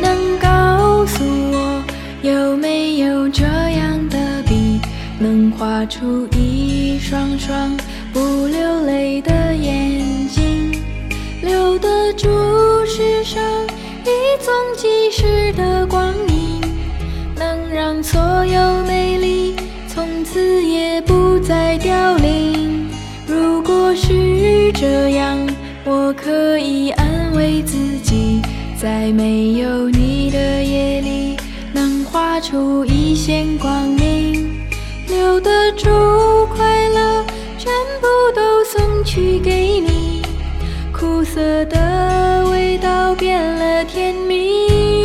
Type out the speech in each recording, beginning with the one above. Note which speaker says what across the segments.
Speaker 1: 能告诉我，有没有这样的笔，能画出一双双不流泪的眼睛，留得住世上一纵即逝的光阴，能让所有美丽从此也不再凋零。如果是这样，我可以安慰自己。在没有你的夜里，能画出一线光明。留得住快乐，全部都送去给你。苦涩的味道变了甜蜜，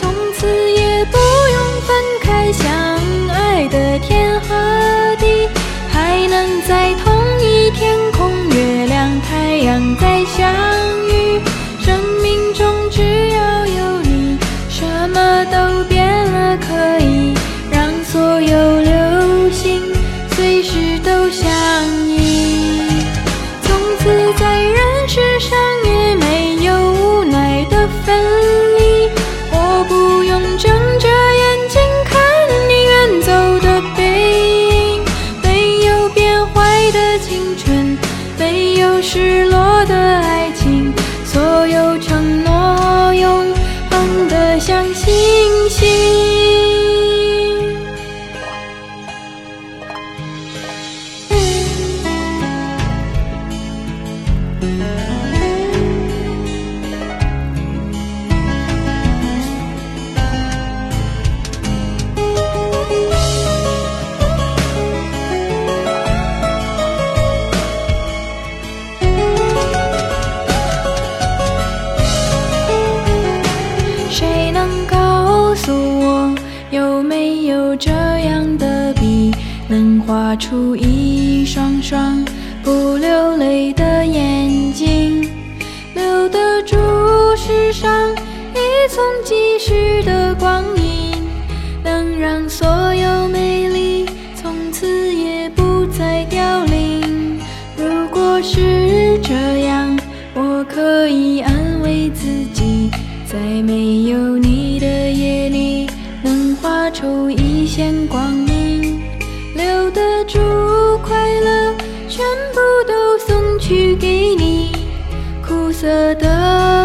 Speaker 1: 从此也不用分开，相爱的天和地，还能在同一天空，月亮太阳再能画出一双双不流泪的眼睛，留得住世上一纵即逝的光阴，能让所有美丽从此也不再凋零。如果是这样，我可以安慰自己，在没有去给你。苦涩的